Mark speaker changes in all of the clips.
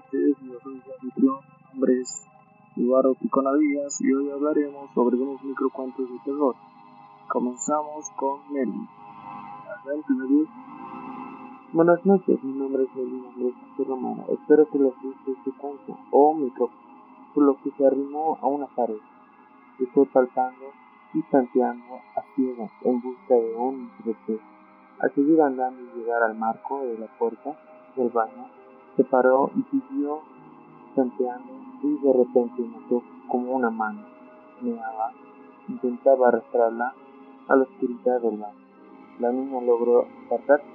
Speaker 1: noches, yo soy su mi nombre es y hoy hablaremos sobre unos microcuentos de terror. Comenzamos con Nelly. Adelante, Nelly.
Speaker 2: Buenas noches, mi nombre es Nelly Andrés Romano. Espero que les guste este cuento o micrófono, por lo que se arrimó a una pared. Estoy palpando y tanteando a ciego en busca de un objeto. Al seguir andando y llegar al marco de la puerta del baño, se paró y siguió tanteando y de repente notó como una mano meaba, intentaba arrastrarla a la oscuridad del baño. La niña logró apartarse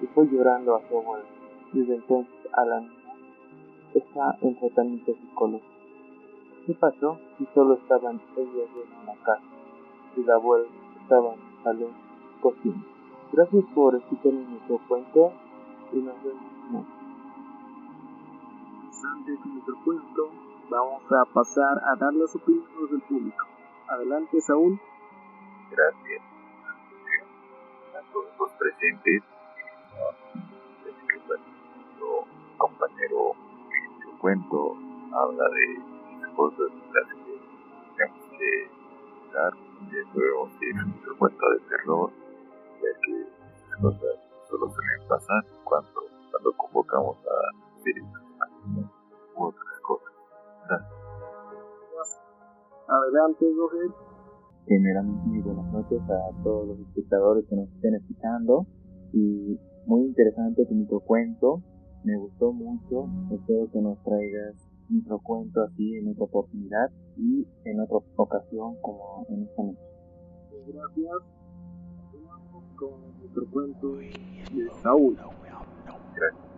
Speaker 2: y fue llorando a su abuelo. Desde entonces a la niña está en tratamiento psicológico. ¿Qué pasó si solo estaban ellos en la casa y la abuela estaba en el salón cocina? Gracias por escuchar nuestro cuento y nos vemos.
Speaker 1: Antes de nuestro cuento, vamos a pasar a dar las opiniones del público. Adelante, Saúl.
Speaker 3: Gracias a todos los presentes. Nuestro compañero su cuento habla de cosas las que tenemos que dar. Y eso es nuestro cuento de terror, ya que esas cosas solo suelen pasar cuando, cuando convocamos a u
Speaker 1: Adelante, Roger.
Speaker 4: Primeramente, muy buenas noches a todos los espectadores que nos estén escuchando. Y muy interesante tu microcuento. Me gustó mucho. Espero que nos traigas microcuento así en otra oportunidad y en otra ocasión como en esta noche.
Speaker 1: Gracias. Vamos con nuestro cuento de Saúl.
Speaker 3: Gracias.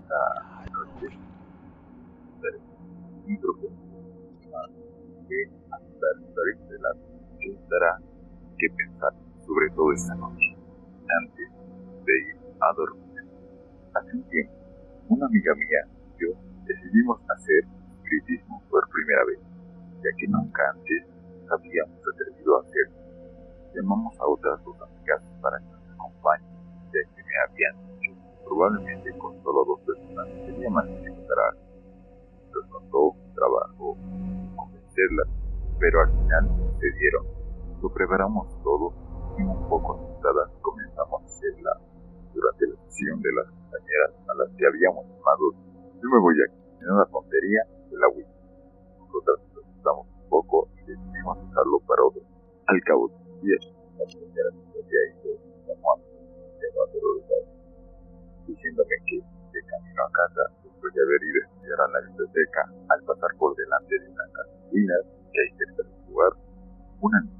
Speaker 3: Esta dará que pensar sobre todo esta noche antes de ir a dormir. Hace un tiempo, una amiga mía y yo decidimos hacer espiritismo por primera vez, ya que nunca antes nos habíamos atrevido a hacerlo. Llamamos a otras dos amigas para que nos acompañen, ya que me habían dicho probablemente con solo dos personas sería más difícil Nos costó trabajo convencerlas, pero al final se dieron. Lo preparamos todo y un poco asustadas comenzamos a hacerla durante la sesión de las compañeras a las que habíamos llamado Yo me voy aquí, en una tontería de la Wii. Nosotras nos asustamos un poco y decidimos usarlo para otro. Al cabo de un días, la compañera que había ido llamó a mí diciéndome que de camino a casa, después de haber ido a estudiar a la biblioteca, al pasar por delante de una cantina que hay cerca del lugar, una de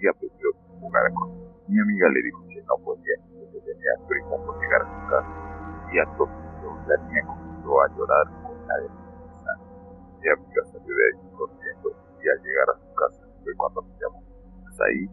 Speaker 3: había pedido jugar con Mi amiga le dijo que no podía, que tenía prisa por llegar a su casa. Y a todo la niña comenzó a llorar con la de Mi amiga salió de ahí corriendo y al llegar a su casa fue cuando me llamó. Hasta ahí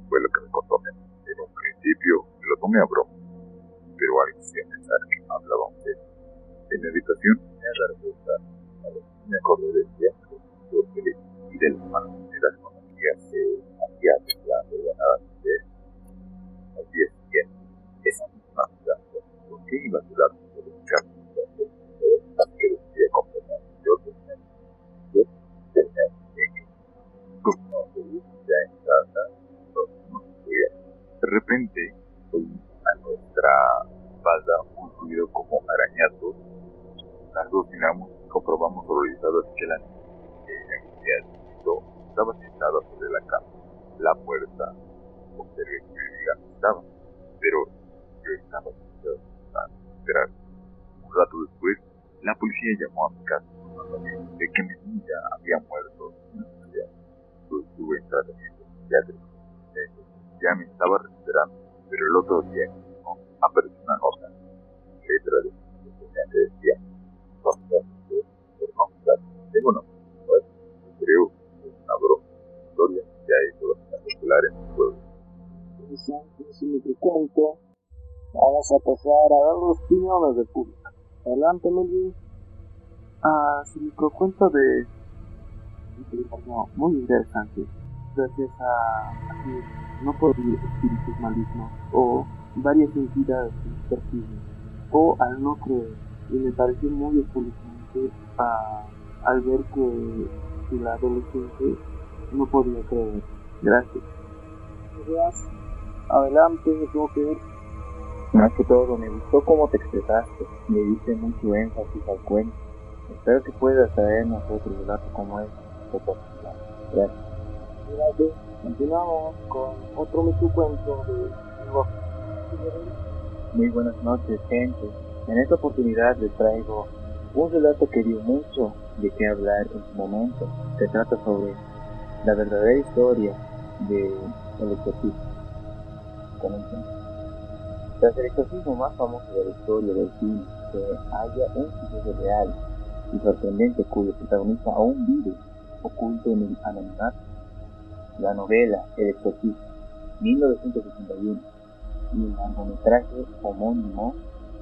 Speaker 3: de repente a nuestra espalda un ruido como arañazos las dos y comprobamos horrorizados que la niña estaba sentada sobre la cama. La puerta, observé que mi estaba, pero yo estaba esperar. Un rato después, la policía llamó a mi casa pero el otro día no, apareció una nota, letra de que decía, tengo una creo que es una broma. Historia ya ha hecho bastante popular en el pueblo.
Speaker 1: Interesante cuento. Vamos a pasar a dar los opiniones del público. Adelante, Melvin.
Speaker 2: Ah, su microcuento de muy interesante. Gracias a, a que no por espíritus malignos o varias entidades que persiguen o al no creer. Y me pareció muy espeluznante al ver que, la adolescente no podía creer. Gracias.
Speaker 1: Gracias. Adelante, tengo que ver.
Speaker 4: Más que todo, me gustó cómo te expresaste. Le diste mucho énfasis al cuento. Espero que puedas traernos otro relato como este. Gracias.
Speaker 1: Continuamos con otro cuento de
Speaker 4: Muy buenas noches, gente. En esta oportunidad les traigo un relato que dio mucho de qué hablar en su momento. Se trata sobre la verdadera historia de el exorcismo. Tras el exorcismo más famoso de la historia del cine, se halla un suceso real y sorprendente cuyo protagonista aún vive oculto en el anonimato. La novela El exorcismo, 1961, y el largometraje homónimo,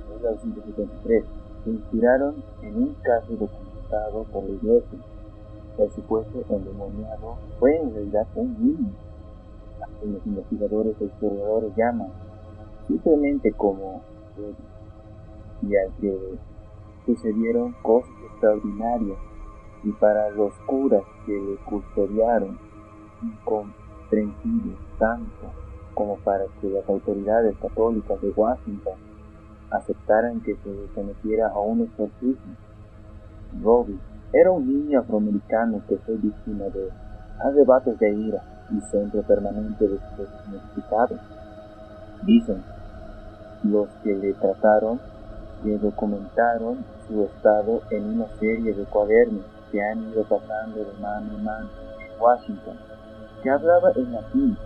Speaker 4: 1973, se inspiraron en un caso documentado por la iglesia. El supuesto endemoniado fue en realidad un niño, a que los investigadores e historiadores llaman simplemente como y al que sucedieron cosas extraordinarias y para los curas que le custodiaron incomprensible tanto como para que las autoridades católicas de Washington aceptaran que se sometiera a un exorcismo. Robbie era un niño afroamericano que fue víctima de arrebatos de ira y centro permanente de sus significados. Dicen los que le trataron que documentaron su estado en una serie de cuadernos que han ido pasando de mano en mano Washington, que hablaba en latín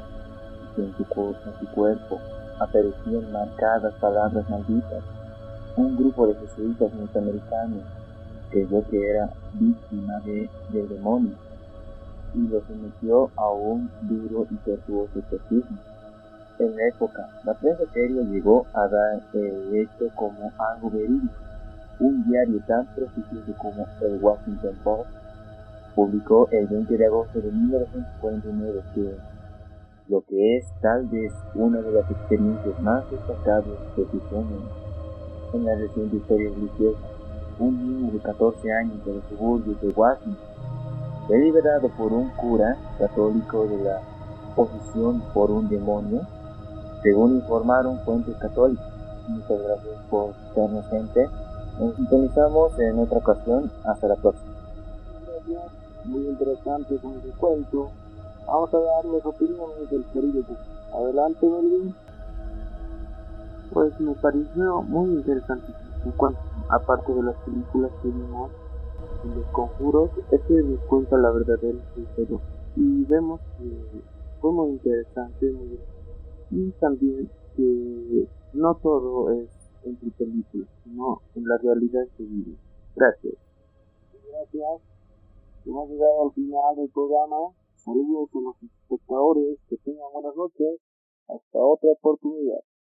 Speaker 4: y que en su, en su cuerpo aparecían marcadas palabras malditas. Un grupo de jesuitas norteamericanos creyó que era víctima de, del demonio y lo sometió a un duro y tortuoso exorcismo. En la época, la prensa seria llegó a dar el hecho como algo verídico un diario tan prestigioso como el Washington Post publicó el 20 de agosto de 1949 que lo que es tal vez una de las experiencias más destacables de su en la reciente historia religiosa, un niño de 14 años de los suburbios de Washington liberado por un cura católico de la posición por un demonio, según informaron fuentes católicas. Muchas gracias por estar gente. Nos sintonizamos en otra ocasión. Hasta la próxima.
Speaker 1: Muy interesante con el cuento. Vamos a dar las opiniones del querido Adelante, Melvin.
Speaker 2: Pues me pareció muy interesante en cuanto, aparte de las películas que vimos en los conjuros, este nos cuenta la verdadera historia. Y vemos que fue muy interesante y también que no todo es entre películas, sino en la realidad que vive. Gracias.
Speaker 1: Gracias. Hemos llegado al final del programa. Saludos a los espectadores. Que tengan buenas noches. Hasta otra oportunidad.